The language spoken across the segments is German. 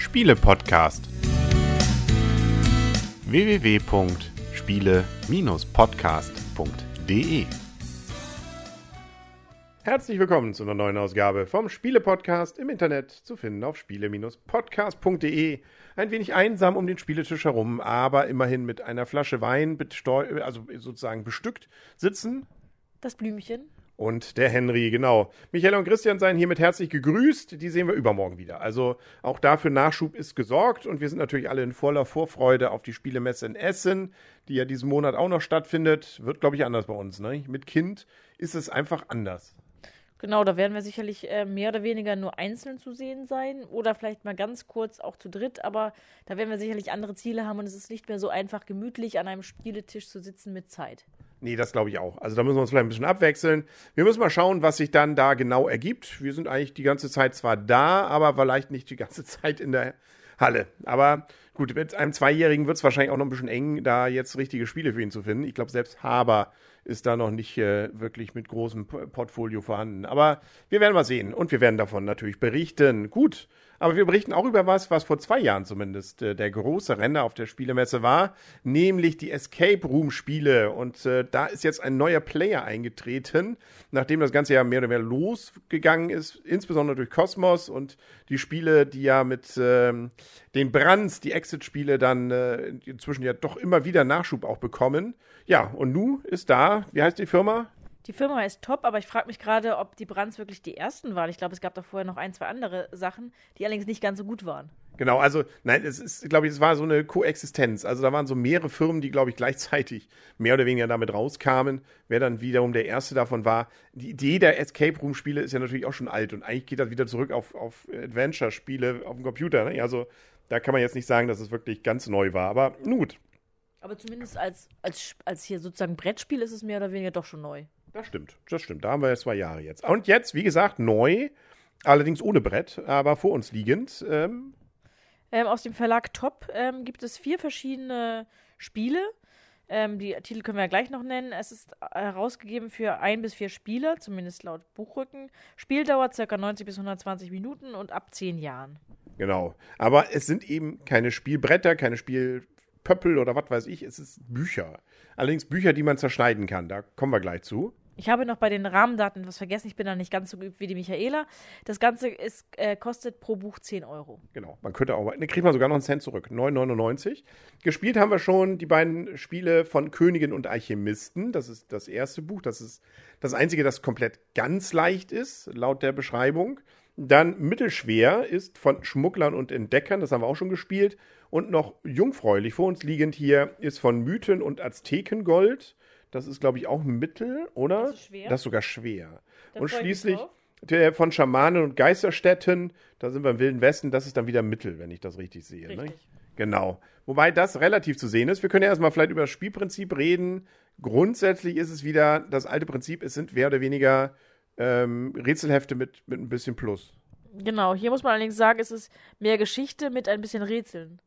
Spiele-Podcast. www.spiele-podcast.de Herzlich willkommen zu einer neuen Ausgabe vom Spiele-Podcast im Internet zu finden auf spiele-podcast.de. Ein wenig einsam um den Spieletisch herum, aber immerhin mit einer Flasche Wein, also sozusagen bestückt sitzen. Das Blümchen und der Henry, genau. Michael und Christian seien hiermit herzlich gegrüßt. Die sehen wir übermorgen wieder. Also auch dafür Nachschub ist gesorgt und wir sind natürlich alle in voller Vorfreude auf die Spielemesse in Essen, die ja diesen Monat auch noch stattfindet. Wird, glaube ich, anders bei uns. Ne? Mit Kind ist es einfach anders. Genau, da werden wir sicherlich äh, mehr oder weniger nur einzeln zu sehen sein oder vielleicht mal ganz kurz auch zu dritt, aber da werden wir sicherlich andere Ziele haben und es ist nicht mehr so einfach gemütlich an einem Spieletisch zu sitzen mit Zeit. Nee, das glaube ich auch. Also da müssen wir uns vielleicht ein bisschen abwechseln. Wir müssen mal schauen, was sich dann da genau ergibt. Wir sind eigentlich die ganze Zeit zwar da, aber vielleicht nicht die ganze Zeit in der Halle. Aber gut, mit einem Zweijährigen wird es wahrscheinlich auch noch ein bisschen eng, da jetzt richtige Spiele für ihn zu finden. Ich glaube, selbst Haber ist da noch nicht äh, wirklich mit großem Portfolio vorhanden. Aber wir werden mal sehen und wir werden davon natürlich berichten. Gut, aber wir berichten auch über was, was vor zwei Jahren zumindest äh, der große Renner auf der Spielemesse war, nämlich die Escape Room Spiele. Und äh, da ist jetzt ein neuer Player eingetreten, nachdem das Ganze ja mehr oder weniger losgegangen ist, insbesondere durch Cosmos und die Spiele, die ja mit ähm, den Brands, die Exit-Spiele dann äh, inzwischen ja doch immer wieder Nachschub auch bekommen. Ja, und Nu ist da. Wie heißt die Firma? Die Firma ist top, aber ich frage mich gerade, ob die Brands wirklich die ersten waren. Ich glaube, es gab da vorher noch ein, zwei andere Sachen, die allerdings nicht ganz so gut waren. Genau, also nein, es ist, glaube ich, es war so eine Koexistenz. Also da waren so mehrere Firmen, die, glaube ich, gleichzeitig mehr oder weniger damit rauskamen. Wer dann wiederum der erste davon war. Die Idee der Escape Room-Spiele ist ja natürlich auch schon alt und eigentlich geht das wieder zurück auf, auf Adventure-Spiele auf dem Computer. Ne? Also da kann man jetzt nicht sagen, dass es wirklich ganz neu war. Aber nun gut. Aber zumindest als, als, als hier sozusagen Brettspiel ist es mehr oder weniger doch schon neu. Das stimmt, das stimmt. Da haben wir ja zwei Jahre jetzt. Und jetzt, wie gesagt, neu, allerdings ohne Brett, aber vor uns liegend. Ähm. Ähm, aus dem Verlag Top ähm, gibt es vier verschiedene Spiele. Ähm, die Titel können wir ja gleich noch nennen. Es ist herausgegeben für ein bis vier Spieler, zumindest laut Buchrücken. Spieldauer ca. 90 bis 120 Minuten und ab zehn Jahren. Genau. Aber es sind eben keine Spielbretter, keine Spielpöppel oder was weiß ich. Es ist Bücher. Allerdings Bücher, die man zerschneiden kann. Da kommen wir gleich zu. Ich habe noch bei den Rahmendaten etwas vergessen. Ich bin da nicht ganz so geübt wie die Michaela. Das Ganze ist, äh, kostet pro Buch 10 Euro. Genau. Man könnte auch, ne, kriegt man sogar noch einen Cent zurück. 9,99. Gespielt haben wir schon die beiden Spiele von Königin und Alchemisten. Das ist das erste Buch. Das ist das einzige, das komplett ganz leicht ist, laut der Beschreibung. Dann mittelschwer ist von Schmugglern und Entdeckern. Das haben wir auch schon gespielt. Und noch jungfräulich vor uns liegend hier ist von Mythen und Aztekengold. Das ist, glaube ich, auch Mittel, oder? Das ist schwer. Das ist sogar schwer. Da und schließlich der von Schamanen und Geisterstädten, da sind wir im Wilden Westen, das ist dann wieder Mittel, wenn ich das richtig sehe. Ne? Richtig. Ne? Genau. Wobei das relativ zu sehen ist. Wir können ja erstmal vielleicht über das Spielprinzip reden. Grundsätzlich ist es wieder das alte Prinzip, es sind mehr oder weniger ähm, Rätselhefte mit, mit ein bisschen Plus. Genau, hier muss man allerdings sagen, es ist mehr Geschichte mit ein bisschen Rätseln.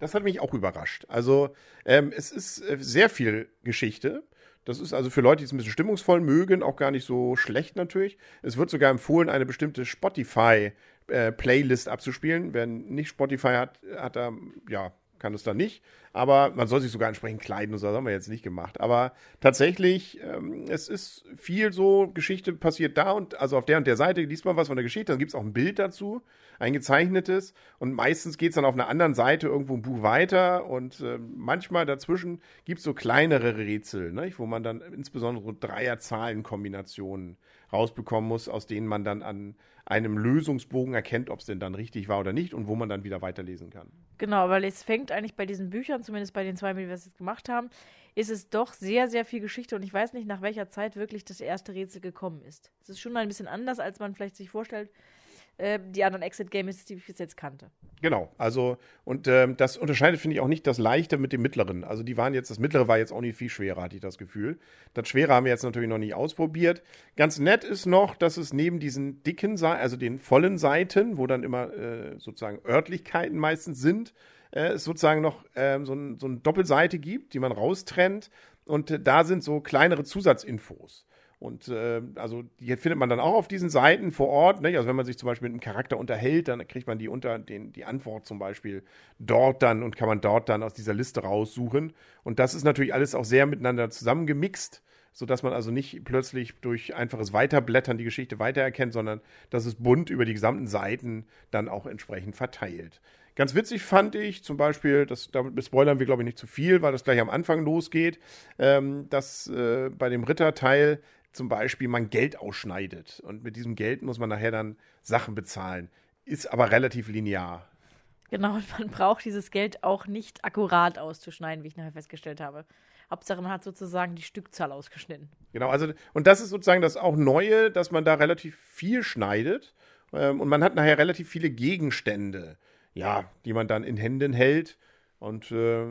Das hat mich auch überrascht. Also, ähm, es ist äh, sehr viel Geschichte. Das ist also für Leute, die es ein bisschen stimmungsvoll mögen, auch gar nicht so schlecht natürlich. Es wird sogar empfohlen, eine bestimmte Spotify-Playlist äh, abzuspielen. Wer nicht Spotify hat, hat da, ja, kann es dann nicht. Aber man soll sich sogar entsprechend kleiden und so, das haben wir jetzt nicht gemacht. Aber tatsächlich, ähm, es ist viel so, Geschichte passiert da und also auf der und der Seite liest man was von der Geschichte, dann gibt es auch ein Bild dazu, ein gezeichnetes. Und meistens geht es dann auf einer anderen Seite irgendwo ein Buch weiter und äh, manchmal dazwischen gibt es so kleinere Rätsel, ne, wo man dann insbesondere so Dreier-Zahlen-Kombinationen rausbekommen muss, aus denen man dann an einem Lösungsbogen erkennt, ob es denn dann richtig war oder nicht und wo man dann wieder weiterlesen kann. Genau, weil es fängt eigentlich bei diesen Büchern, zumindest bei den zwei, die wir jetzt gemacht haben, ist es doch sehr, sehr viel Geschichte und ich weiß nicht, nach welcher Zeit wirklich das erste Rätsel gekommen ist. Es ist schon mal ein bisschen anders, als man vielleicht sich vorstellt, äh, die anderen Exit-Games, die ich bis jetzt kannte. Genau, also und ähm, das unterscheidet, finde ich, auch nicht das Leichte mit dem Mittleren. Also die waren jetzt, das Mittlere war jetzt auch nicht viel schwerer, hatte ich das Gefühl. Das Schwere haben wir jetzt natürlich noch nicht ausprobiert. Ganz nett ist noch, dass es neben diesen dicken, also den vollen Seiten, wo dann immer äh, sozusagen Örtlichkeiten meistens sind, äh, es sozusagen noch äh, so, ein, so eine Doppelseite gibt, die man raustrennt. Und äh, da sind so kleinere Zusatzinfos. Und äh, also die findet man dann auch auf diesen Seiten vor Ort. Ne? Also wenn man sich zum Beispiel mit einem Charakter unterhält, dann kriegt man die unter den, die Antwort zum Beispiel dort dann und kann man dort dann aus dieser Liste raussuchen. Und das ist natürlich alles auch sehr miteinander zusammengemixt, sodass man also nicht plötzlich durch einfaches Weiterblättern die Geschichte weitererkennt, sondern dass es bunt über die gesamten Seiten dann auch entsprechend verteilt. Ganz witzig fand ich zum Beispiel, das, damit spoilern wir glaube ich nicht zu viel, weil das gleich am Anfang losgeht, ähm, dass äh, bei dem Ritterteil zum Beispiel man Geld ausschneidet. Und mit diesem Geld muss man nachher dann Sachen bezahlen. Ist aber relativ linear. Genau, und man braucht dieses Geld auch nicht akkurat auszuschneiden, wie ich nachher festgestellt habe. Hauptsache, man hat sozusagen die Stückzahl ausgeschnitten. Genau, also, und das ist sozusagen das auch Neue, dass man da relativ viel schneidet. Ähm, und man hat nachher relativ viele Gegenstände, ja, die man dann in Händen hält und äh,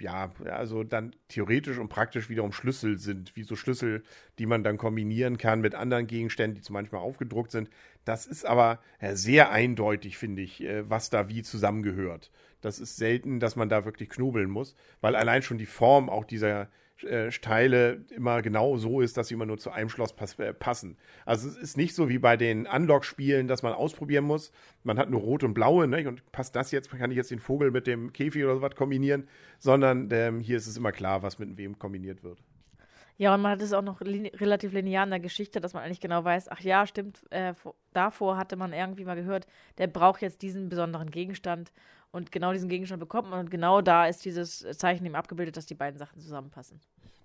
ja, also dann theoretisch und praktisch wiederum Schlüssel sind, wie so Schlüssel, die man dann kombinieren kann mit anderen Gegenständen, die zum manchmal aufgedruckt sind. Das ist aber ja, sehr eindeutig, finde ich, äh, was da wie zusammengehört. Das ist selten, dass man da wirklich knobeln muss, weil allein schon die Form auch dieser äh, Teile immer genau so ist, dass sie immer nur zu einem Schloss pass äh, passen. Also es ist nicht so wie bei den Unlock-Spielen, dass man ausprobieren muss. Man hat nur rot und blaue, ne? Und passt das jetzt, kann ich jetzt den Vogel mit dem Käfig oder sowas kombinieren, sondern ähm, hier ist es immer klar, was mit wem kombiniert wird. Ja, und man hat es auch noch li relativ linear in der Geschichte, dass man eigentlich genau weiß, ach ja, stimmt, äh, davor hatte man irgendwie mal gehört, der braucht jetzt diesen besonderen Gegenstand und genau diesen Gegenstand bekommt man und genau da ist dieses Zeichen eben abgebildet, dass die beiden Sachen zusammenpassen.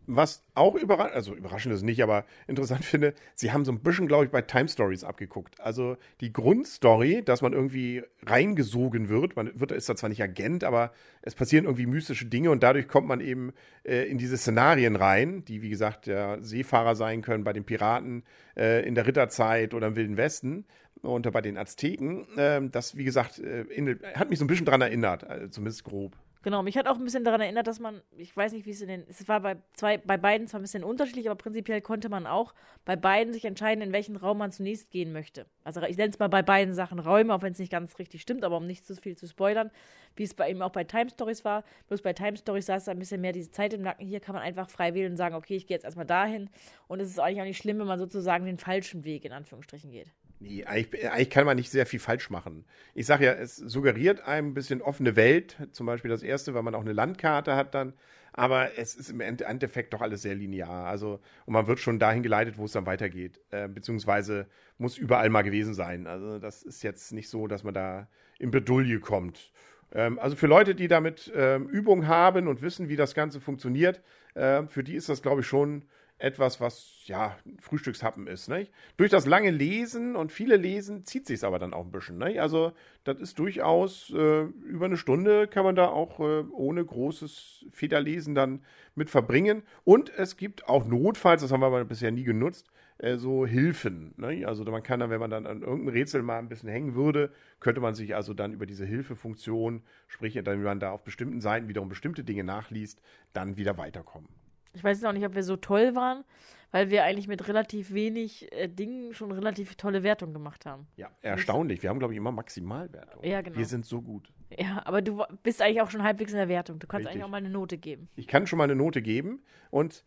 Was auch überraschend, also überraschend ist nicht, aber interessant finde, sie haben so ein bisschen, glaube ich, bei Time Stories abgeguckt. Also die Grundstory, dass man irgendwie reingesogen wird, man wird, ist da zwar nicht Agent, aber es passieren irgendwie mystische Dinge und dadurch kommt man eben äh, in diese Szenarien rein, die, wie gesagt, der Seefahrer sein können bei den Piraten äh, in der Ritterzeit oder im Wilden Westen und bei den Azteken. Äh, das, wie gesagt, äh, in, hat mich so ein bisschen dran erinnert, also zumindest grob. Genau, mich hat auch ein bisschen daran erinnert, dass man, ich weiß nicht, wie es in den, es war bei zwei, bei beiden zwar ein bisschen unterschiedlich, aber prinzipiell konnte man auch bei beiden sich entscheiden, in welchen Raum man zunächst gehen möchte. Also ich nenne es mal bei beiden Sachen Räume, auch wenn es nicht ganz richtig stimmt, aber um nicht zu viel zu spoilern, wie es bei ihm auch bei Time Stories war. Bloß bei Time Stories saß da ein bisschen mehr diese Zeit im Nacken. Hier kann man einfach frei wählen und sagen, okay, ich gehe jetzt erstmal dahin. Und es ist eigentlich auch nicht schlimm, wenn man sozusagen den falschen Weg in Anführungsstrichen geht. Nee, eigentlich, eigentlich, kann man nicht sehr viel falsch machen. Ich sage ja, es suggeriert einem ein bisschen offene Welt, zum Beispiel das erste, weil man auch eine Landkarte hat dann. Aber es ist im Endeffekt doch alles sehr linear. Also, und man wird schon dahin geleitet, wo es dann weitergeht. Äh, beziehungsweise muss überall mal gewesen sein. Also, das ist jetzt nicht so, dass man da in Bedulie kommt. Ähm, also, für Leute, die damit ähm, Übung haben und wissen, wie das Ganze funktioniert, äh, für die ist das, glaube ich, schon etwas, was ja Frühstückshappen ist. Nicht? Durch das lange Lesen und viele Lesen zieht sich aber dann auch ein bisschen. Nicht? Also das ist durchaus äh, über eine Stunde kann man da auch äh, ohne großes Federlesen dann mit verbringen. Und es gibt auch notfalls, das haben wir aber bisher nie genutzt, äh, so Hilfen. Nicht? Also man kann dann, wenn man dann an irgendeinem Rätsel mal ein bisschen hängen würde, könnte man sich also dann über diese Hilfefunktion, sprich, wenn man da auf bestimmten Seiten wiederum bestimmte Dinge nachliest, dann wieder weiterkommen. Ich weiß auch nicht, ob wir so toll waren, weil wir eigentlich mit relativ wenig äh, Dingen schon relativ tolle Wertungen gemacht haben. Ja, erstaunlich. Wir haben, glaube ich, immer Maximalwertung. Ja, genau. Wir sind so gut. Ja, aber du bist eigentlich auch schon halbwegs in der Wertung. Du kannst Richtig. eigentlich auch mal eine Note geben. Ich kann schon mal eine Note geben. Und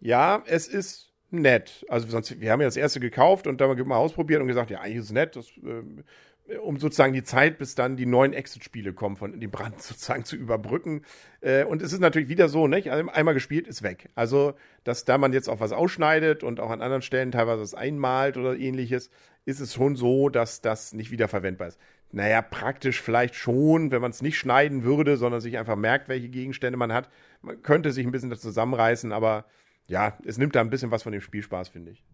ja, es ist nett. Also sonst, wir haben ja das erste gekauft und dann mal ausprobiert und gesagt, ja, eigentlich ist es nett. Das äh, um sozusagen die Zeit, bis dann die neuen Exit-Spiele kommen, von dem Brand sozusagen zu überbrücken. Äh, und es ist natürlich wieder so, nicht? Einmal gespielt ist weg. Also, dass da man jetzt auch was ausschneidet und auch an anderen Stellen teilweise was einmalt oder ähnliches, ist es schon so, dass das nicht wiederverwendbar ist. Naja, praktisch vielleicht schon, wenn man es nicht schneiden würde, sondern sich einfach merkt, welche Gegenstände man hat. Man könnte sich ein bisschen das zusammenreißen, aber ja, es nimmt da ein bisschen was von dem Spielspaß, finde ich.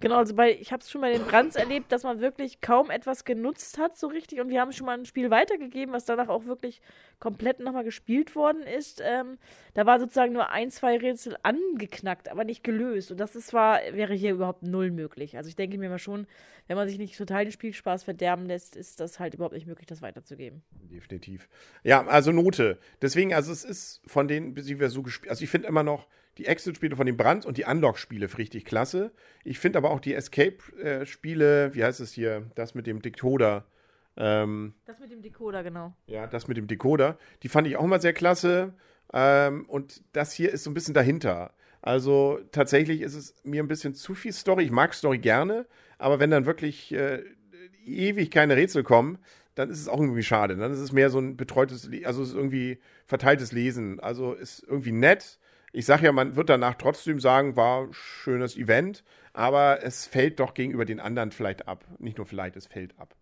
Genau, also bei, ich habe es schon bei den Brands erlebt, dass man wirklich kaum etwas genutzt hat, so richtig. Und wir haben schon mal ein Spiel weitergegeben, was danach auch wirklich komplett nochmal gespielt worden ist. Ähm, da war sozusagen nur ein, zwei Rätsel angeknackt, aber nicht gelöst. Und das ist zwar, wäre hier überhaupt null möglich. Also ich denke mir mal schon, wenn man sich nicht total den Spielspaß verderben lässt, ist das halt überhaupt nicht möglich, das weiterzugeben. Definitiv. Ja, also Note. Deswegen, also es ist von denen, die wir so gespielt, also ich finde immer noch, die Exit-Spiele von den Brands und die Unlock-Spiele richtig klasse. Ich finde aber auch die Escape-Spiele, wie heißt es hier, das mit dem Decoder. Ähm, das mit dem Decoder, genau. Ja, das mit dem Decoder. Die fand ich auch immer sehr klasse. Ähm, und das hier ist so ein bisschen dahinter. Also tatsächlich ist es mir ein bisschen zu viel Story. Ich mag Story gerne, aber wenn dann wirklich äh, ewig keine Rätsel kommen, dann ist es auch irgendwie schade. Dann ist es mehr so ein betreutes, also es ist irgendwie verteiltes Lesen. Also ist irgendwie nett. Ich sage ja, man wird danach trotzdem sagen, war ein schönes Event, aber es fällt doch gegenüber den anderen vielleicht ab. Nicht nur vielleicht, es fällt ab.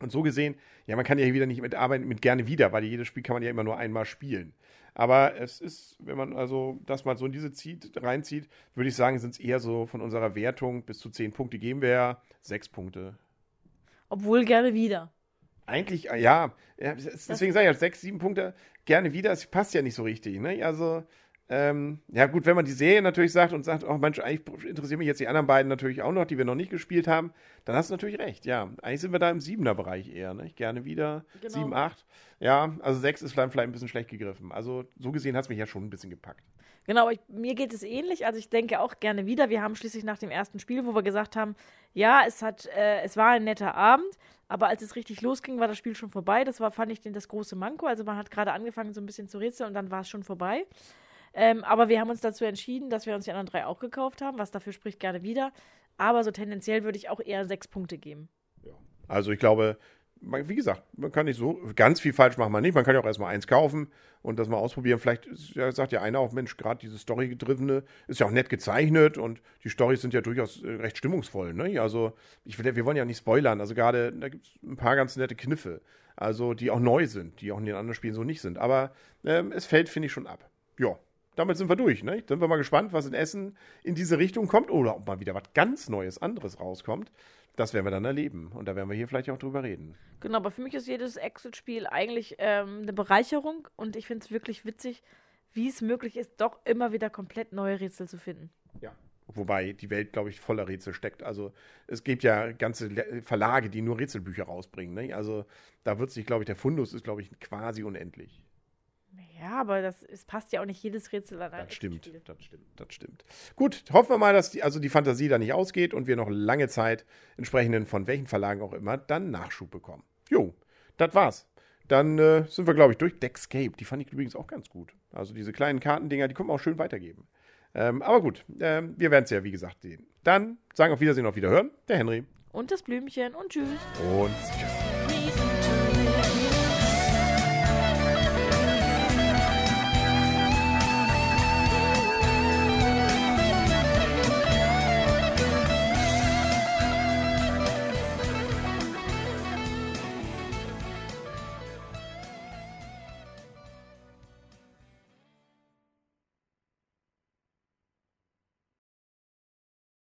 Und so gesehen, ja, man kann ja wieder nicht mitarbeiten mit gerne wieder, weil jedes Spiel kann man ja immer nur einmal spielen. Aber es ist, wenn man also das mal so in diese zieht, reinzieht, würde ich sagen, sind es eher so von unserer Wertung bis zu zehn Punkte geben wir ja sechs Punkte. Obwohl gerne wieder. Eigentlich, ja. Deswegen sage ich ja, sechs, sieben Punkte gerne wieder. Es passt ja nicht so richtig. Ne? Also, ähm, ja, gut, wenn man die Serie natürlich sagt und sagt, oh Mensch, eigentlich interessieren mich jetzt die anderen beiden natürlich auch noch, die wir noch nicht gespielt haben, dann hast du natürlich recht, ja. Eigentlich sind wir da im siebener Bereich eher, ne? Gerne wieder. Genau. Sieben, acht. Ja, also sechs ist vielleicht, ein bisschen schlecht gegriffen. Also so gesehen hat es mich ja schon ein bisschen gepackt. Genau, ich, mir geht es ähnlich. Also ich denke auch gerne wieder. Wir haben schließlich nach dem ersten Spiel, wo wir gesagt haben, ja, es hat, äh, es war ein netter Abend, aber als es richtig losging, war das Spiel schon vorbei. Das war, fand ich, das große Manko. Also man hat gerade angefangen, so ein bisschen zu rätseln und dann war es schon vorbei. Ähm, aber wir haben uns dazu entschieden, dass wir uns die anderen drei auch gekauft haben, was dafür spricht gerne wieder. Aber so tendenziell würde ich auch eher sechs Punkte geben. Ja. Also ich glaube, wie gesagt, man kann nicht so ganz viel falsch machen, man nicht. Man kann ja auch erstmal eins kaufen und das mal ausprobieren. Vielleicht ja, sagt ja einer auch, Mensch, gerade diese Story-gedrivene ist ja auch nett gezeichnet und die Storys sind ja durchaus äh, recht stimmungsvoll. Ne? Also ich wir wollen ja nicht spoilern. Also gerade, da gibt es ein paar ganz nette Kniffe, also die auch neu sind, die auch in den anderen Spielen so nicht sind. Aber ähm, es fällt, finde ich, schon ab. Ja, damit sind wir durch. Ne? Sind wir mal gespannt, was in Essen in diese Richtung kommt oder ob mal wieder was ganz Neues, anderes rauskommt. Das werden wir dann erleben. Und da werden wir hier vielleicht auch drüber reden. Genau, aber für mich ist jedes Exit-Spiel eigentlich ähm, eine Bereicherung und ich finde es wirklich witzig, wie es möglich ist, doch immer wieder komplett neue Rätsel zu finden. Ja. Wobei die Welt, glaube ich, voller Rätsel steckt. Also es gibt ja ganze Verlage, die nur Rätselbücher rausbringen. Ne? Also da wird sich, glaube ich, der Fundus ist, glaube ich, quasi unendlich. Ja, aber das es passt ja auch nicht jedes Rätsel an ein Das stimmt, Spiel. das stimmt, das stimmt. Gut, hoffen wir mal, dass die, also die Fantasie da nicht ausgeht und wir noch lange Zeit entsprechenden von welchen Verlagen auch immer dann Nachschub bekommen. Jo, das war's. Dann äh, sind wir, glaube ich, durch. Deckscape, die fand ich übrigens auch ganz gut. Also diese kleinen Kartendinger, die können wir auch schön weitergeben. Ähm, aber gut, äh, wir werden es ja, wie gesagt, sehen. Dann sagen auf Wiedersehen, auf Wiederhören, der Henry. Und das Blümchen und tschüss. Und tschüss.